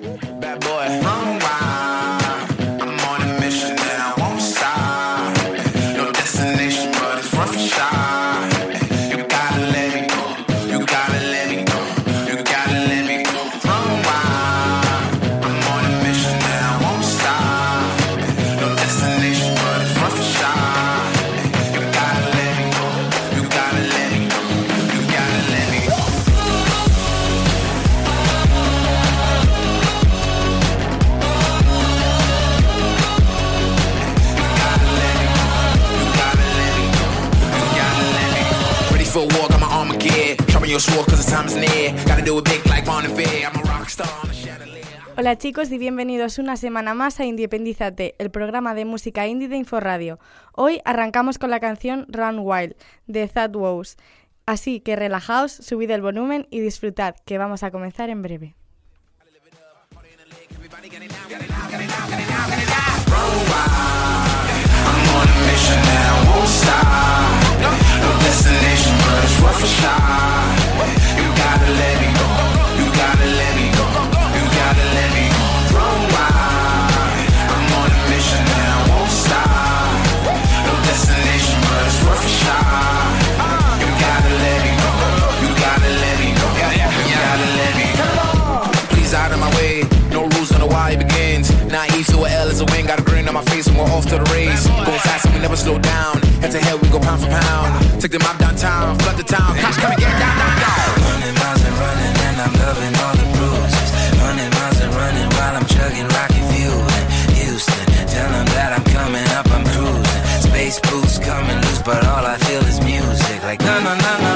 Bad boy. Run wild. Hola chicos y bienvenidos una semana más a Independízate, el programa de música indie de Inforadio. Hoy arrancamos con la canción Run Wild de Thad Wows. Así que relajaos, subid el volumen y disfrutad, que vamos a comenzar en breve. We're off to the race. Going fast and we never slow down. Head to head, we go pound for pound. Take the mob downtown, flood the town. Cops come and get down, down, down. Running miles and running, and I'm loving all the bruises. Running miles and running while I'm chugging rocket fuel in Houston. Tell them that I'm coming up, I'm cruising. Space boots coming loose, but all I feel is music. Like no, no, no, no,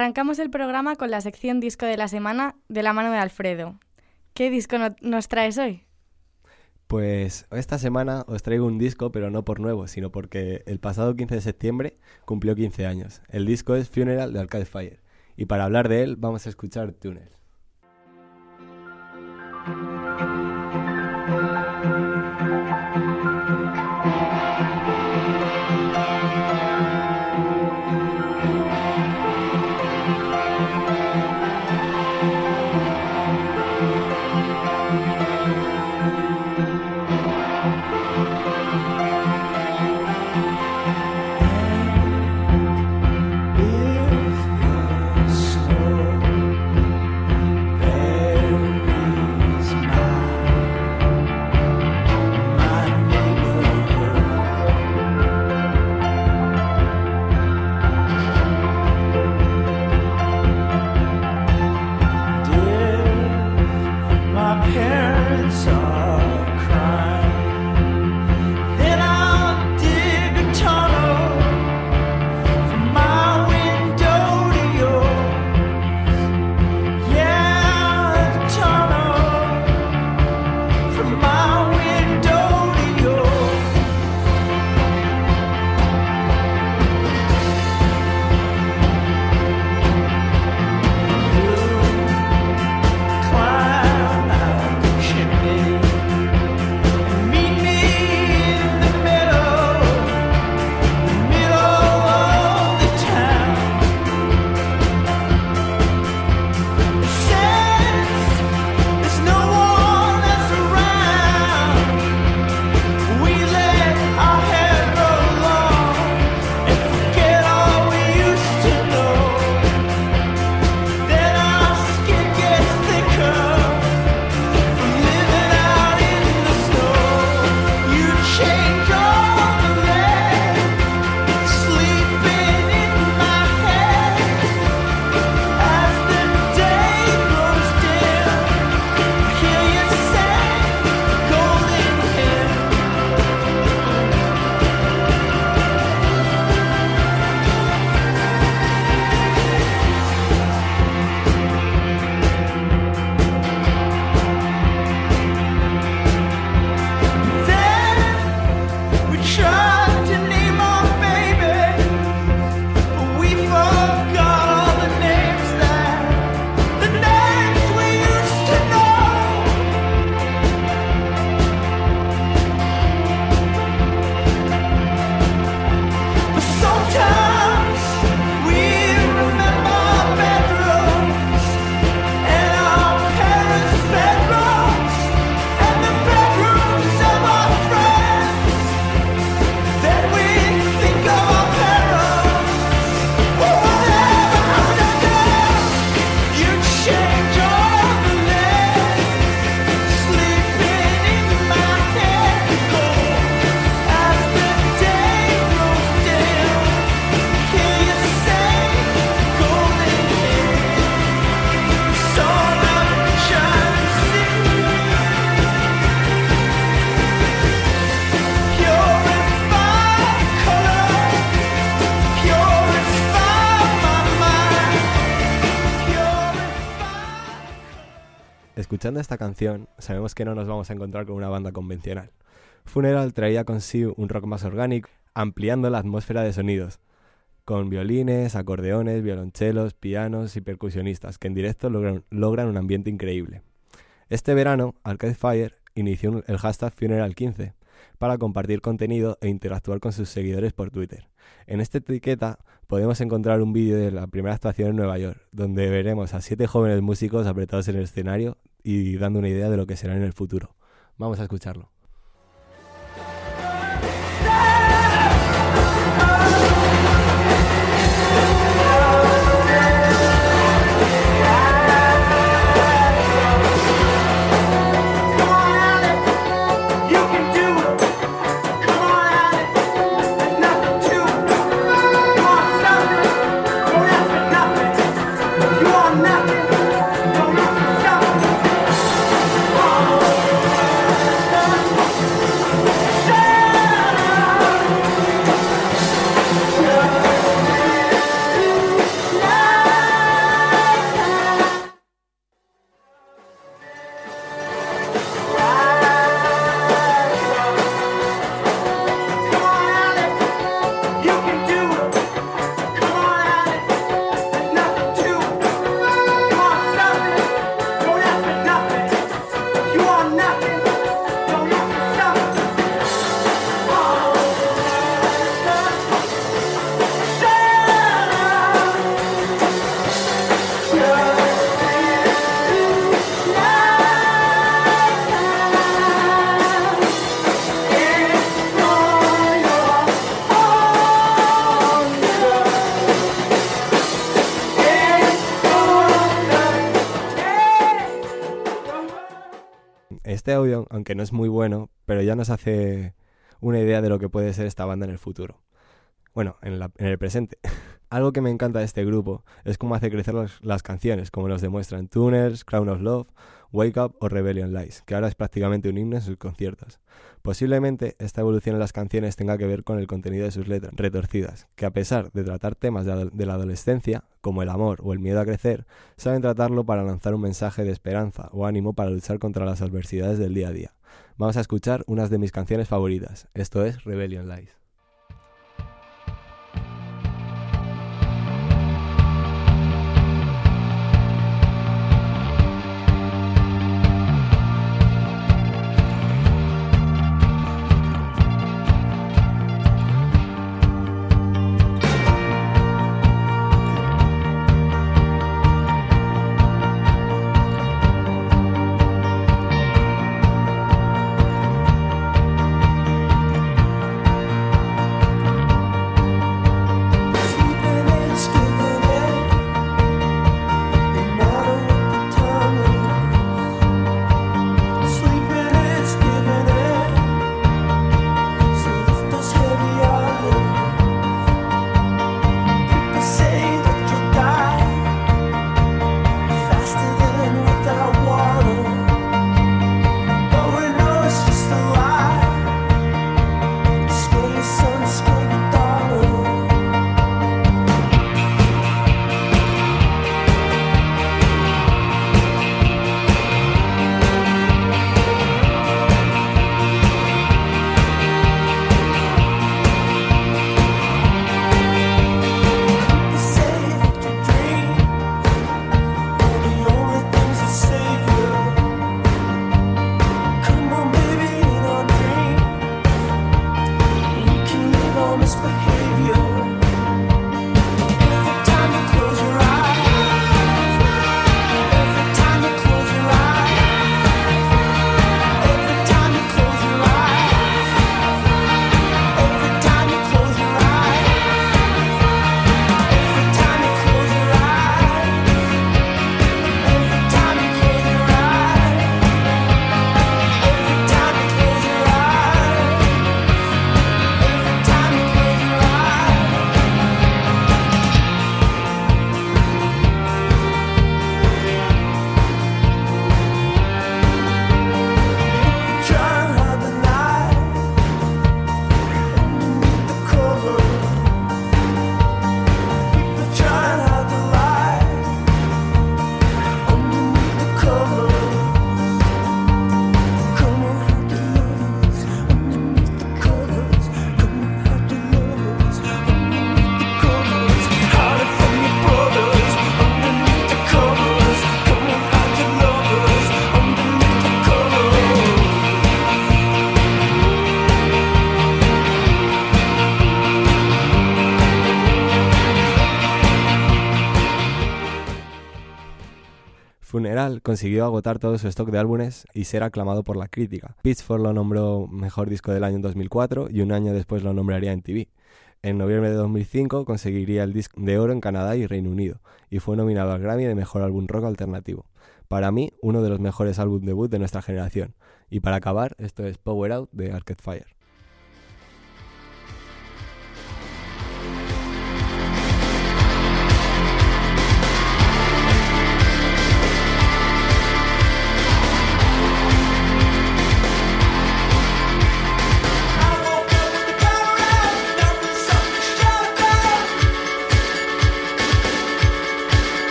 Arrancamos el programa con la sección disco de la semana de la mano de Alfredo. ¿Qué disco no- nos traes hoy? Pues esta semana os traigo un disco, pero no por nuevo, sino porque el pasado 15 de septiembre cumplió 15 años. El disco es Funeral de Arcade Fire. Y para hablar de él vamos a escuchar Tunnel. Escuchando esta canción, sabemos que no nos vamos a encontrar con una banda convencional. Funeral traía consigo un rock más orgánico, ampliando la atmósfera de sonidos, con violines, acordeones, violonchelos, pianos y percusionistas, que en directo logran, un ambiente increíble. Este verano, Arcade Fire inició el hashtag Funeral15 para compartir contenido e interactuar con sus seguidores por Twitter. En esta etiqueta podemos encontrar un vídeo de la primera actuación en Nueva York, donde veremos a siete jóvenes músicos apretados en el escenario y dando una idea de lo que será en el futuro. Vamos a escucharlo. Aunque no es muy bueno, pero ya nos hace una idea de lo que puede ser esta banda en el futuro. Bueno, en, la- en el presente. Algo que me encanta de este grupo es cómo hace crecer las, canciones, como nos demuestran Tuners, Crown of Love, Wake Up o Rebellion Lies, que ahora es prácticamente un himno en sus conciertos. Posiblemente esta evolución en las canciones tenga que ver con el contenido de sus letras retorcidas, que a pesar de tratar temas de la adolescencia, como el amor o el miedo a crecer, saben tratarlo para lanzar un mensaje de esperanza o ánimo para luchar contra las adversidades del día a día. Vamos a escuchar unas de mis canciones favoritas, esto es Rebellion Lies. General, consiguió agotar todo su stock de álbumes y ser aclamado por la crítica. Pitchfork lo nombró mejor disco del año en 2004 y un año después lo nombraría en TV. En noviembre de 2005 conseguiría el disco de oro en Canadá y Reino Unido y fue nominado al Grammy de Mejor Álbum Rock Alternativo. Para mí, uno de los mejores álbumes debut de nuestra generación. Y para acabar, esto es Power Out de Arcade Fire.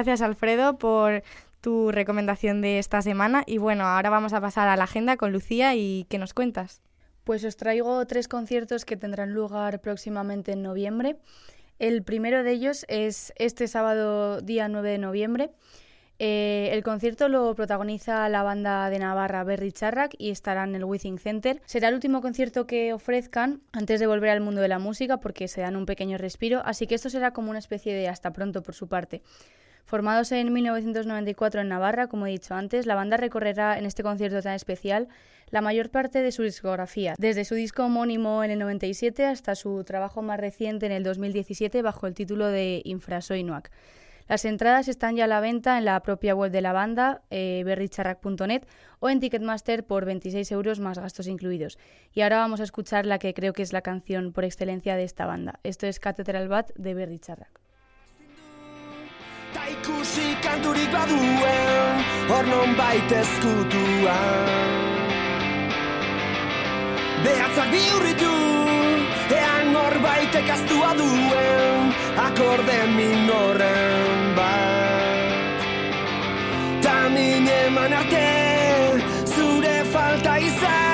Gracias Alfredo por tu recomendación de esta semana y bueno, ahora vamos a pasar a la agenda con Lucía y ¿qué nos cuentas? Pues os traigo tres conciertos que tendrán lugar próximamente en noviembre. El primero de ellos es este sábado día 9 de noviembre. Eh, el concierto lo protagoniza la banda de Navarra Berry Charrac y estará en el Withing Center. Será el último concierto que ofrezcan antes de volver al mundo de la música porque se dan un pequeño respiro, así que esto será como una especie de hasta pronto por su parte. Formados en 1994 en Navarra, como he dicho antes, la banda recorrerá en este concierto tan especial la mayor parte de su discografía, desde su disco homónimo en el 97 hasta su trabajo más reciente en el 2017 bajo el título de Infrasoinuac. Las entradas están ya a la venta en la propia web de la banda, eh, o en Ticketmaster por 26 euros más gastos incluidos. Y ahora vamos a escuchar la que creo que es la canción por excelencia de esta banda. Esto es Cathedral Bat de Berry Charrac. Ta ikusi kanturik baduen Hor non ezkutuan Behatzak bihurritu Ean norbaitek aztua duen Akorde minoren bat. Ta min eman arte Zure falta izan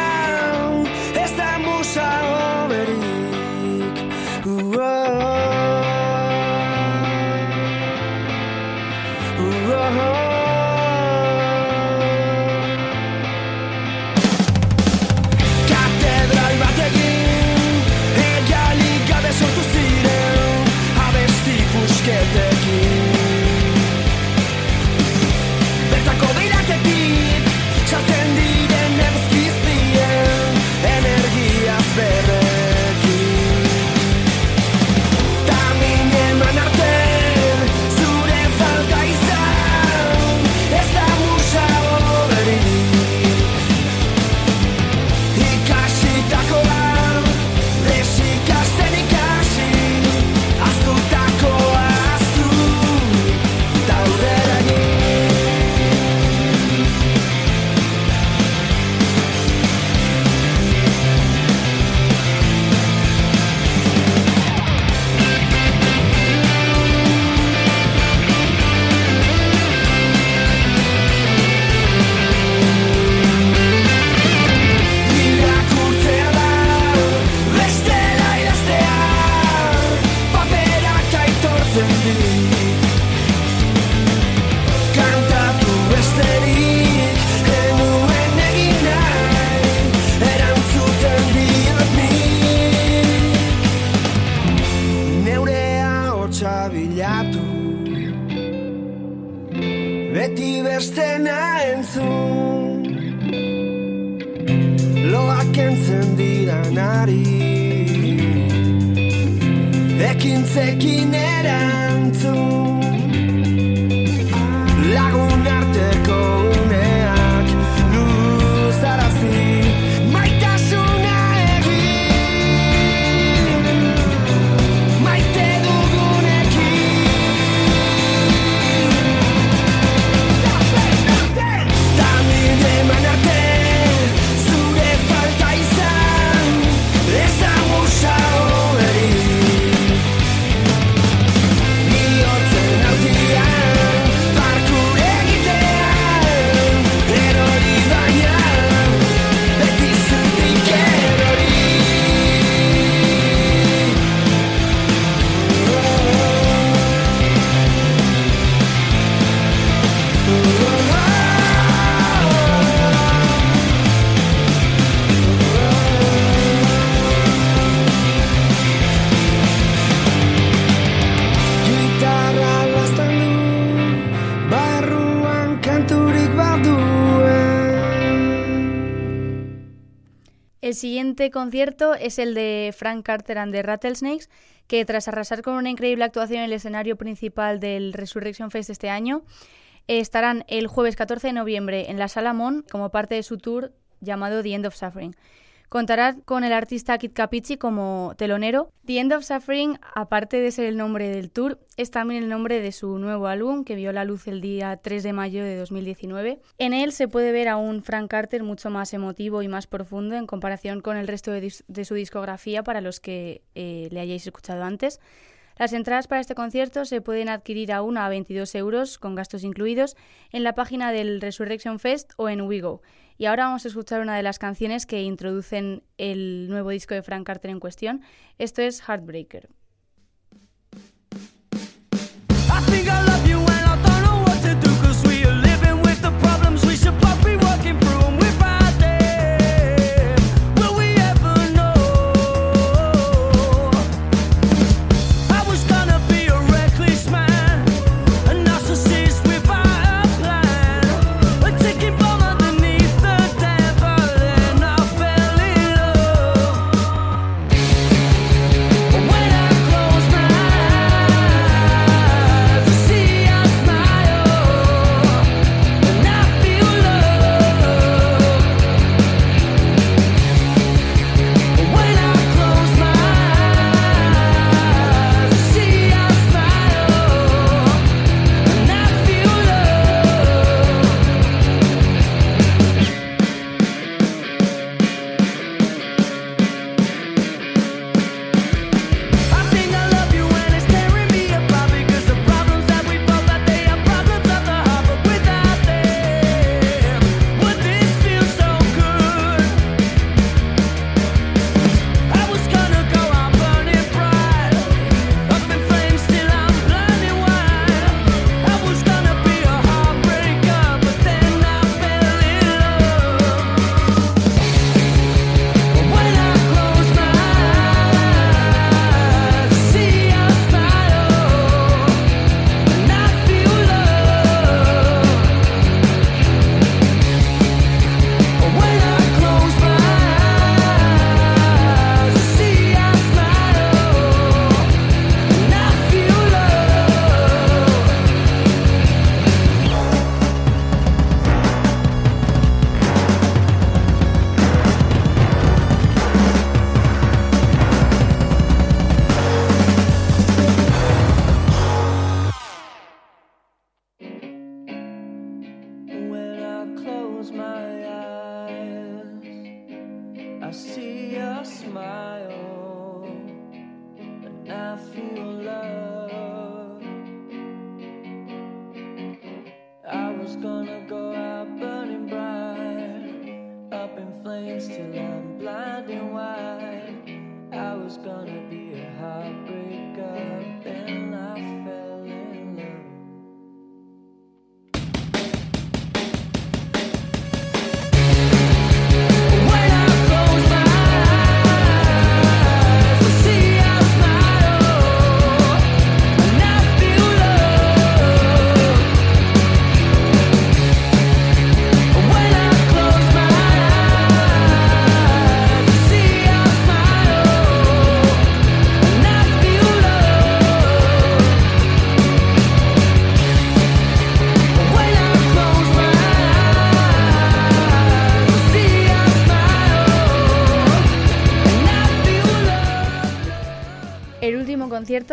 Beti bestena entzun. Loak entzen dira nari Ekintzekin erantzun El siguiente concierto es el de Frank Carter and the Rattlesnakes, que tras arrasar con una increíble actuación en el escenario principal del Resurrection Fest este año, estarán el jueves 14 de noviembre en la Sala Mon como parte de su tour llamado The End of Suffering. Contará con el artista Kit Capici como telonero. The End of Suffering, aparte de ser el nombre del tour, es también el nombre de su nuevo álbum que vio la luz el día 3 de mayo de 2019. En él se puede ver a un Frank Carter mucho más emotivo y más profundo en comparación con el resto de, su discografía para los que eh, le hayáis escuchado antes. Las entradas para este concierto se pueden adquirir a una a 22 euros, con gastos incluidos, en la página del Resurrection Fest o en WeGo. Y ahora vamos a escuchar una de las canciones que introducen el nuevo disco de Frank Carter en cuestión. Esto es Heartbreaker.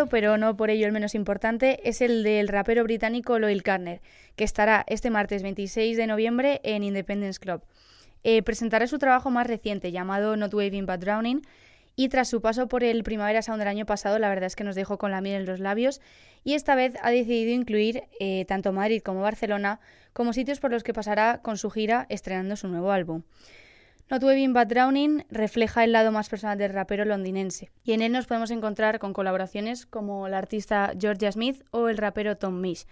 Pero no por ello el menos importante, es el del rapero británico Loyal Carner, que estará este martes 26 de noviembre en Independence Club. Eh, presentará su trabajo más reciente, llamado Not Waving But Drowning, y tras su paso por el Primavera Sound del año pasado, la verdad es que nos dejó con la miel en los labios, y esta vez ha decidido incluir eh, tanto Madrid como Barcelona como sitios por los que pasará con su gira estrenando su nuevo álbum. Not Waving But Drowning refleja el lado más personal del rapero londinense, y en él nos podemos encontrar con colaboraciones como la artista Georgia Smith o el rapero Tom Misch.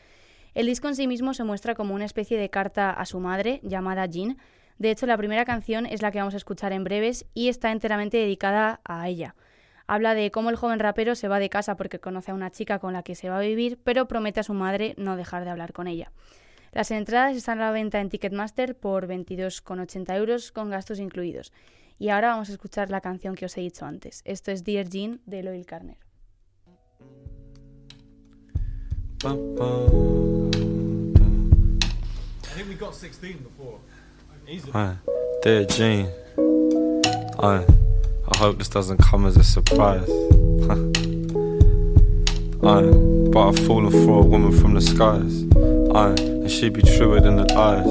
El disco en sí mismo se muestra como una especie de carta a su madre, llamada Jean. De hecho, la primera canción es la que vamos a escuchar en breves y está enteramente dedicada a ella. Habla de cómo el joven rapero se va de casa porque conoce a una chica con la que se va a vivir, pero promete a su madre no dejar de hablar con ella. Las entradas están a la venta en Ticketmaster por 22,80 euros con gastos incluidos. Y ahora vamos a escuchar la canción que os he dicho antes. Esto es Dear Jean de Loyal Carner. Bum, bum, dum. I think we got 16 before. Easily. Aye. Dear Jean, Aye. I hope this doesn't come as a surprise. Aye. But I've fallen for a woman from the skies. And she be truer than the eyes.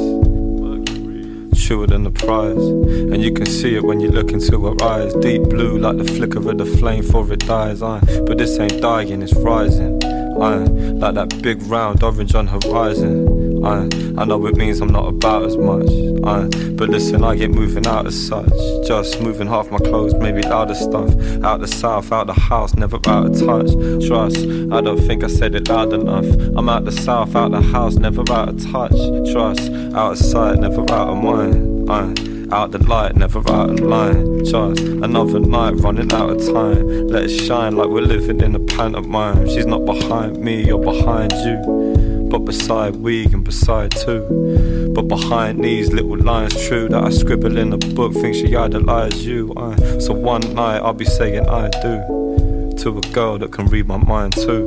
truer than the prize. And you can see it when you look into her eyes. Deep blue, like the flicker of the flame before it dies. Aye. But this ain't dying, it's rising. Aye. Like that big round orange on horizon. I know it means I'm not about as much. But listen, I get moving out as such. Just moving half my clothes, maybe louder stuff. Out the south, out the house, never out of touch. Trust, I don't think I said it loud enough. I'm out the south, out the house, never out of touch. Trust, out of sight, never out of mind. Aye. Out the light, never out of line. Just another night running out of time. Let it shine like we're living in a pantomime. She's not behind me or behind you, but beside we and beside too. But behind these little lines, true that I scribble in a book, think she idolized you. I, so one night I'll be saying I do to a girl that can read my mind too.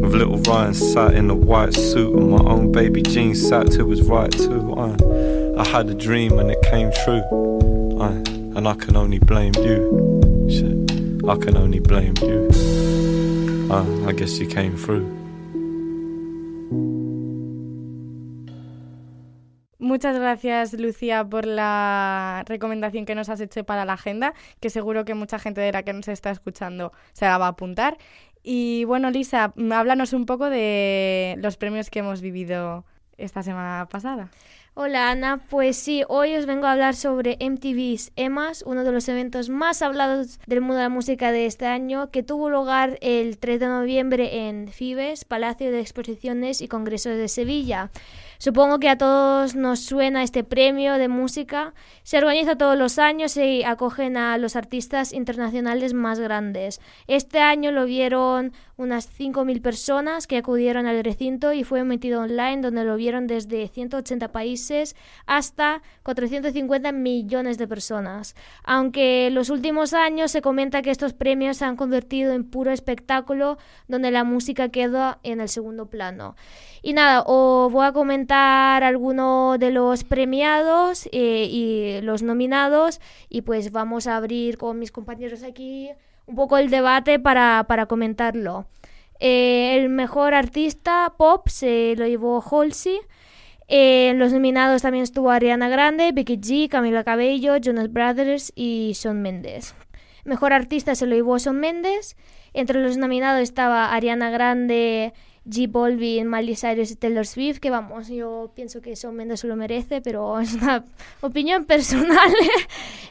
With little Ryan sat in a white suit and my own baby Jean sat to his right too. I, I had a dream and it came true. I, and I can only blame you. Shit, I can only blame you. Uh, I guess you came through. Muchas gracias, Lucía, por la recomendación que nos has hecho para la agenda, que seguro que mucha gente de la que nos está escuchando se la va a apuntar. Y bueno, Lisa, mm, háblanos un poco de los premios que hemos vivido esta semana pasada. Hola Ana, pues sí, hoy os vengo a hablar sobre MTV's EMAS, uno de los eventos más hablados del mundo de la música de este año, que tuvo lugar el 3 de noviembre en Fibes, Palacio de Exposiciones y Congresos de Sevilla. Supongo que a todos nos suena este premio de música. Se organiza todos los años y acogen a los artistas internacionales más grandes. Este año lo vieron unas 5.000 personas que acudieron al recinto y fue emitido online donde lo vieron desde 180 países hasta 450 millones de personas. Aunque en los últimos años se comenta que estos premios se han convertido en puro espectáculo donde la música queda en el segundo plano. Y nada, os voy a comentar algunos de los premiados eh, y los nominados y pues vamos a abrir con mis compañeros aquí un poco el debate para, para comentarlo. Eh, el mejor artista pop se lo llevó Halsey. Eh, los nominados también estuvo Ariana Grande, Becky G, Camila Cabello, Jonas Brothers y Shawn Mendes. Mejor artista se lo llevó Shawn Mendes. Entre los nominados estaba Ariana Grande, G Balvin, Miley Cyrus y Taylor Swift, que vamos, yo pienso que Shawn Mendes lo merece, pero es una opinión personal.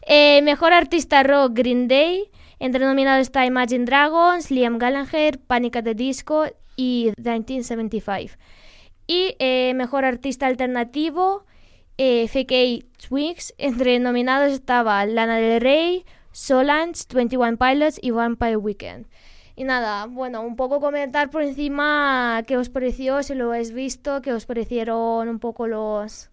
Eh, mejor artista rock, Green Day. Entre nominados está Imagine Dragons, Liam Gallagher, Panic at the Disco y 1975. Y eh, mejor artista alternativo, eh, FK Twigs. Entre nominados estaba Lana Del Rey, Solange, 21 Pilots y Vampire Weekend. Y nada, bueno, un poco comentar por encima qué os pareció, si lo habéis visto, qué os parecieron un poco los,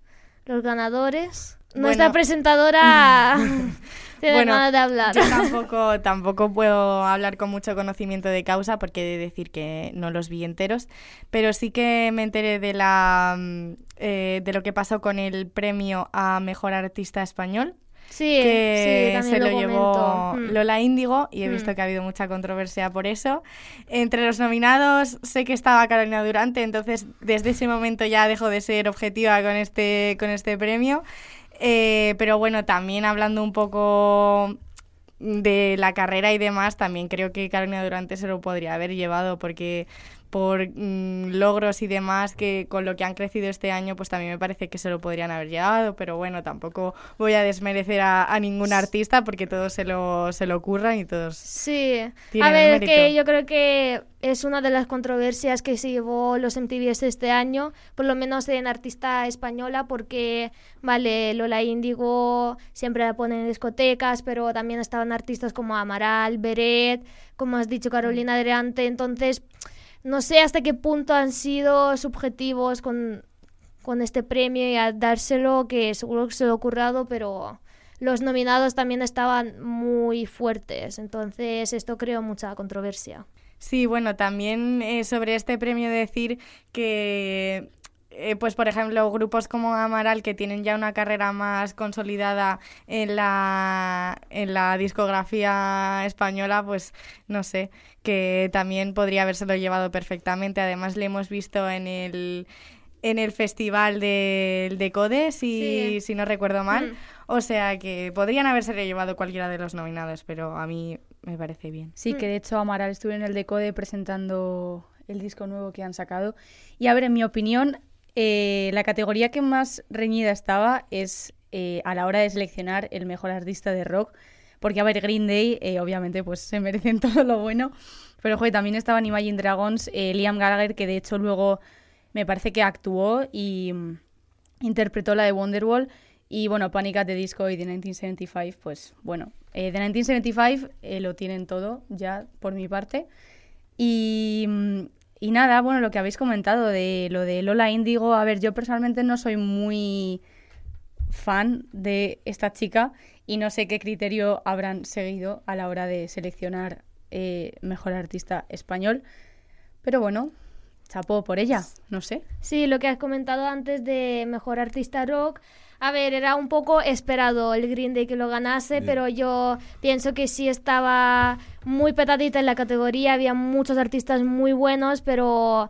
los ganadores. Nuestra Bueno. presentadora tiene Bueno, ganas de hablar. Yo tampoco, tampoco puedo hablar con mucho conocimiento de causa porque he de decir que no los vi enteros, pero sí que me enteré de, la, mm, eh, de lo que pasó con el premio a Mejor Artista Español. Sí, que sí, se lo, lo llevó. Mm. Lola Índigo y he visto Mm. que ha habido mucha controversia por eso. Entre los nominados sé que estaba Carolina Durante, entonces desde ese momento ya dejo de ser objetiva con este, con este premio. Eh, pero bueno, también hablando un poco de la carrera y demás, también creo que Carolina Durante se lo podría haber llevado porque por mm, logros y demás que con lo que han crecido este año, pues también me parece que se lo podrían haber llevado, pero bueno, tampoco voy a desmerecer a, a ningún artista porque todos se lo, se lo curran y todos Sí, tienen a ver, el que yo creo que es una de las controversias que se llevó los MTVs este año, por lo menos en artista española, porque, vale, Lola Índigo siempre la ponen en discotecas, pero también estaban artistas como Amaral, Beret, como has dicho, Carolina Durante, entonces no sé hasta qué punto han sido subjetivos con, con este premio y a dárselo, que seguro que se lo ha ocurrido, pero los nominados también estaban muy fuertes, entonces esto creó mucha controversia. Sí, bueno, también eh, sobre este premio decir que, eh, pues por ejemplo, grupos como Amaral que tienen ya una carrera más consolidada en la, en la discografía española, pues no sé, que también podría habérselo llevado perfectamente. Además, le hemos visto en el en el festival del Decode, si, Sí. si no recuerdo mal. Mm. O sea que podrían haberse llevado cualquiera de los nominados, pero a mí me parece bien. Sí, que de hecho Amaral estuve en el Decode presentando el disco nuevo que han sacado. Y a ver, en mi opinión, eh, la categoría que más reñida estaba es eh, a la hora de seleccionar el mejor artista de rock. Porque, a ver, Green Day, eh, obviamente, pues se merecen todo lo bueno. Pero, joder, también estaban Imagine Dragons, eh, Liam Gallagher, que de hecho luego me parece que actuó y mm, interpretó la de Wonderwall. Y bueno, Panic at the Disco y The 1975, pues bueno, The 1975 eh, lo tienen todo ya por mi parte. Y, mm, y nada, bueno, lo que habéis comentado de lo de Lola Índigo, a ver, yo personalmente no soy muy fan de esta chica y no sé qué criterio habrán seguido a la hora de seleccionar eh, mejor artista español. Pero bueno, chapó por ella, no sé. Sí, lo que has comentado antes de mejor artista rock. A ver, era un poco esperado el Green Day que lo ganase, Sí. pero yo pienso que sí estaba muy petadita en la categoría. Había muchos artistas muy buenos, pero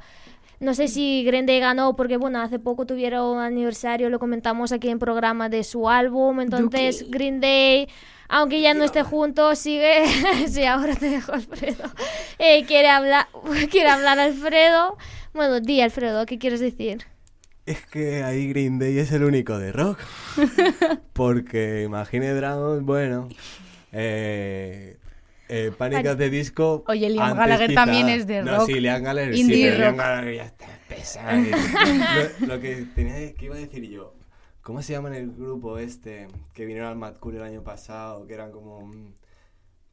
no sé si Green Day ganó porque, bueno, hace poco tuvieron un aniversario, lo comentamos aquí en programa de su álbum. Entonces, Duki. Green Day, aunque ya no esté juntos, sigue. sí, ahora te dejo, Alfredo. Eh, quiere, hablar, quiere hablar Alfredo. Bueno, di, Alfredo, ¿qué quieres decir? Es que ahí Green Day es el único de rock. Porque Imagine Dragons, bueno. Eh, eh, Panic at the Disco. Oye, Liam Gallagher quizá- también es de No, rock. sí, Liam Gallagher sí, pero Liam rock. Gallagher ya está pesado. lo, lo que tenía que iba a decir yo. ¿Cómo se llama en el grupo este que vinieron al Mad Cool el año pasado? Que eran como. mm,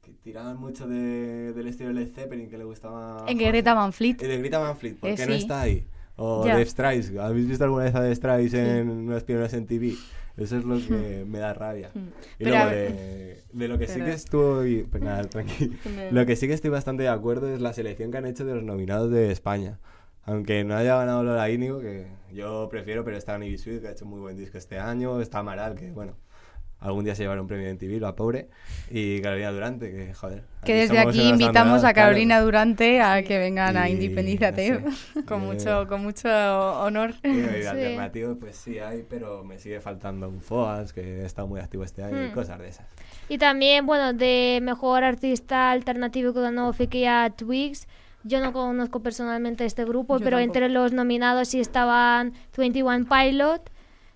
que tiraban mucho de- del estilo de Zeppelin que le gustaba. En que Greta Van Fleet. De Greta Van Fleet, ¿por Eh, no está ahí? O Ya. de Strikes, ¿habéis visto alguna vez a The Strikes en unas pioneras en TV? Eso es lo que me da rabia. Y Hmm. Pero luego de, de lo que sí que estoy... Pues nada, tranquilo. Lo que sí que estoy bastante de acuerdo es la selección que han hecho de los nominados de España. Aunque no haya ganado Lola Índigo, que yo prefiero, pero está Nibi Sweet, que ha hecho muy buen disco este año. Está Amaral, que bueno, algún día se llevará un premio en TV, la pobre. Y Carolina Durante, que joder. Que desde aquí invitamos a claro. Carolina Durante a que vengan a Y, Independízate. no sé, Con mucho, con mucho honor. y de Sí. alternativo, pues sí hay, pero me sigue faltando un Foas, que está muy activo este año, y Hmm. cosas de esas. Y también, bueno, de mejor artista alternativo que ganó fue que a Twigs. Yo no conozco personalmente este grupo, Yo pero tampoco. entre los nominados sí estaban 21 Pilot,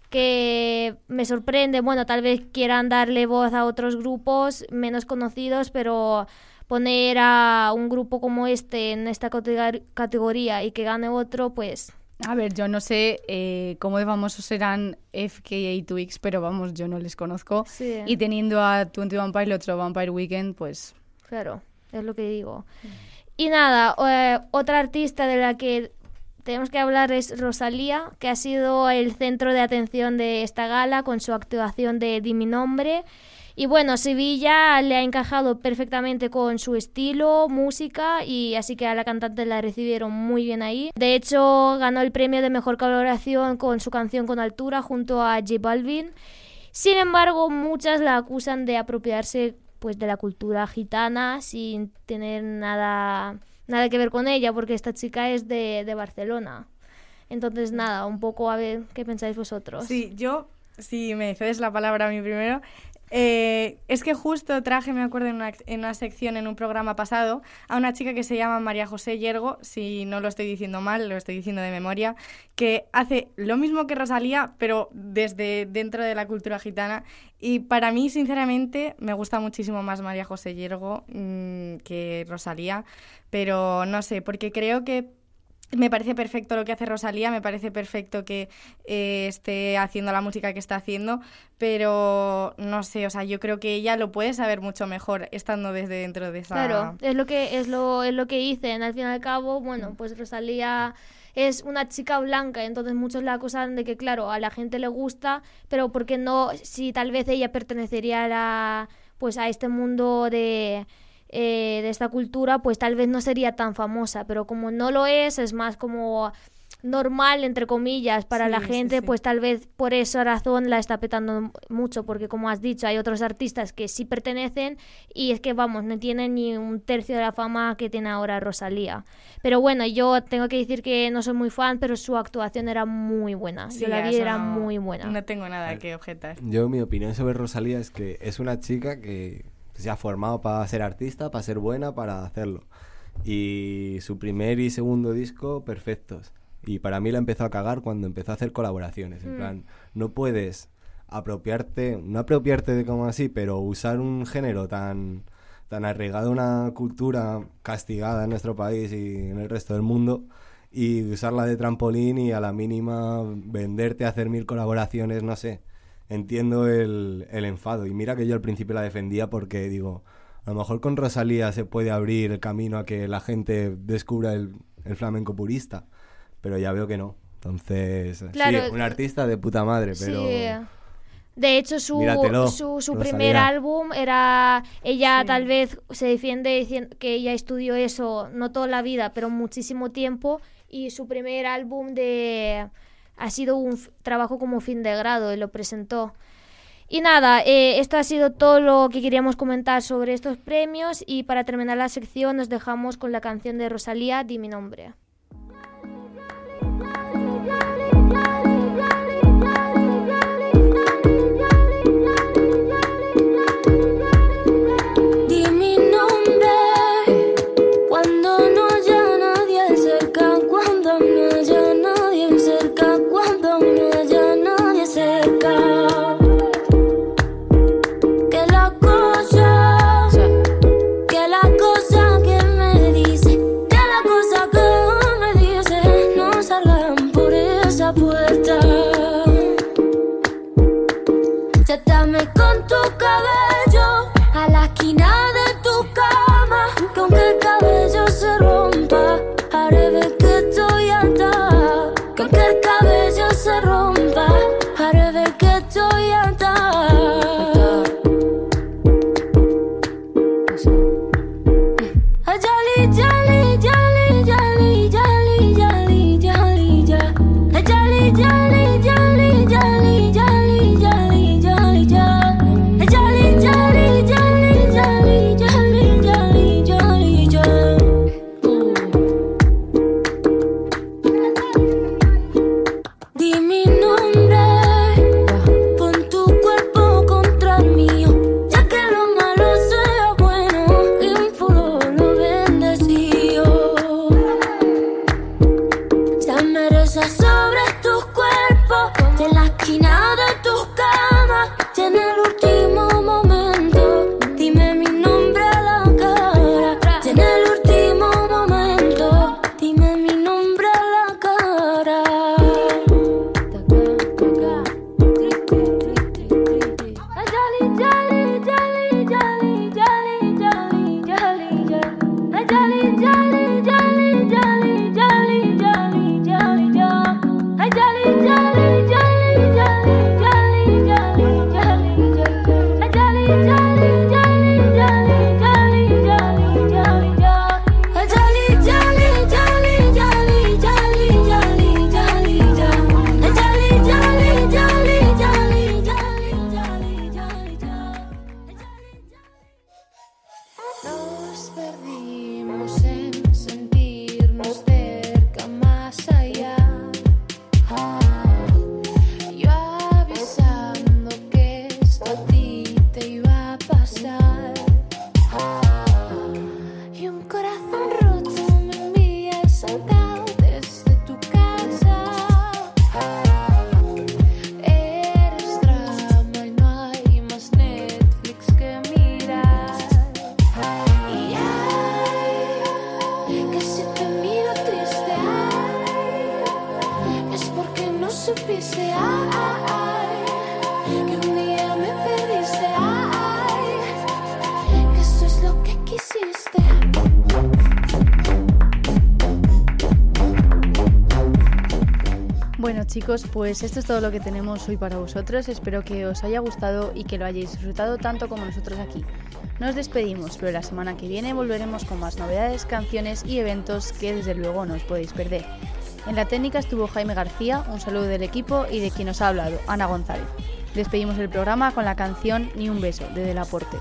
que me sorprende. Bueno, tal vez quieran darle voz a otros grupos menos conocidos, pero poner a un grupo como este en esta categor- categoría y que gane otro, pues A ver, yo no sé eh, cómo de famosos serán FKA Twix, pero vamos, yo no les conozco. sí, Y teniendo a 21 Pilots o Vampire Weekend, pues claro, es lo que digo. Y nada, eh, otra artista de la que tenemos que hablar es Rosalía, que ha sido el centro de atención de esta gala con su actuación de Di mi nombre. Y bueno, Sevilla le ha encajado perfectamente con su estilo, música, y así que a la cantante la recibieron muy bien ahí. De hecho, ganó el premio de mejor colaboración con su canción Con Altura junto a J Balvin. Sin embargo, muchas la acusan de apropiarse pues de la cultura gitana sin tener nada nada que ver con ella, porque esta chica es de, de Barcelona. Entonces, nada, un poco a ver qué pensáis vosotros. Sí, yo, si me cedes la palabra a mí primero, eh, es que justo traje, me acuerdo, en una, sección en un programa pasado, a una chica que se llama María José Yergo, si no lo estoy diciendo mal, lo estoy diciendo de memoria, que hace lo mismo que Rosalía, pero desde dentro de la cultura gitana. Y para mí, sinceramente, me gusta muchísimo más María José Yergo mm, que Rosalía, pero no sé, porque creo que me parece perfecto lo que hace Rosalía, me parece perfecto que eh, esté haciendo la música que está haciendo, pero no sé, o sea, yo creo que ella lo puede saber mucho mejor estando desde dentro de esa... Claro, es lo que es lo es lo que dicen. Al fin y al cabo, bueno, pues Rosalía es una chica blanca, entonces muchos la acusan de que claro, a la gente le gusta, pero porque no si tal vez ella pertenecería a pues a este mundo de eh, de esta cultura, pues tal vez no sería tan famosa, pero como no lo es, es más como normal, entre comillas, para Sí, la gente, sí. pues tal vez por esa razón la está petando mucho, porque como has dicho, hay otros artistas que sí pertenecen y es que, vamos, no tienen ni un tercio de la fama que tiene ahora Rosalía. Pero bueno, yo tengo que decir que no soy muy fan, pero su actuación era muy buena. Sí, yo la vi, era no- muy buena. No tengo nada que objetar. Yo, mi opinión sobre Rosalía es que es una chica que se ha formado para ser artista, para ser buena, para hacerlo. Y su primer y segundo disco, perfectos. Y para mí la empezó a cagar cuando empezó a hacer colaboraciones. En Mm. plan, no puedes apropiarte, no apropiarte de como así, pero usar un género tan, tan arraigado una cultura castigada en nuestro país y en el resto del mundo y usarla de trampolín y a la mínima venderte a hacer mil colaboraciones, no sé. Entiendo el, el enfado. Y mira que yo al principio la defendía porque digo, a lo mejor con Rosalía se puede abrir el camino a que la gente descubra el, el flamenco purista, pero ya veo que no. Entonces, Claro. sí, un artista de puta madre, pero... Sí. De hecho, su, Míratelo, su, su primer álbum era. Ella Sí. tal vez se defiende diciendo que ella estudió eso, no toda la vida, pero muchísimo tiempo. Y su primer álbum de. Ha sido un trabajo como fin de grado y lo presentó. Y nada, eh, esto ha sido todo lo que queríamos comentar sobre estos premios. Y para terminar la sección, nos dejamos con la canción de Rosalía, Di mi nombre. Pues esto es todo lo que tenemos hoy para vosotros. Espero que os haya gustado y que lo hayáis disfrutado tanto como nosotros aquí. Nos despedimos, pero la semana que viene volveremos con más novedades, canciones y eventos que desde luego no os podéis perder. En la técnica estuvo Jaime García, un saludo del equipo y de quien nos ha hablado, Ana González. Despedimos el programa con la canción Ni un beso, de Delaporte.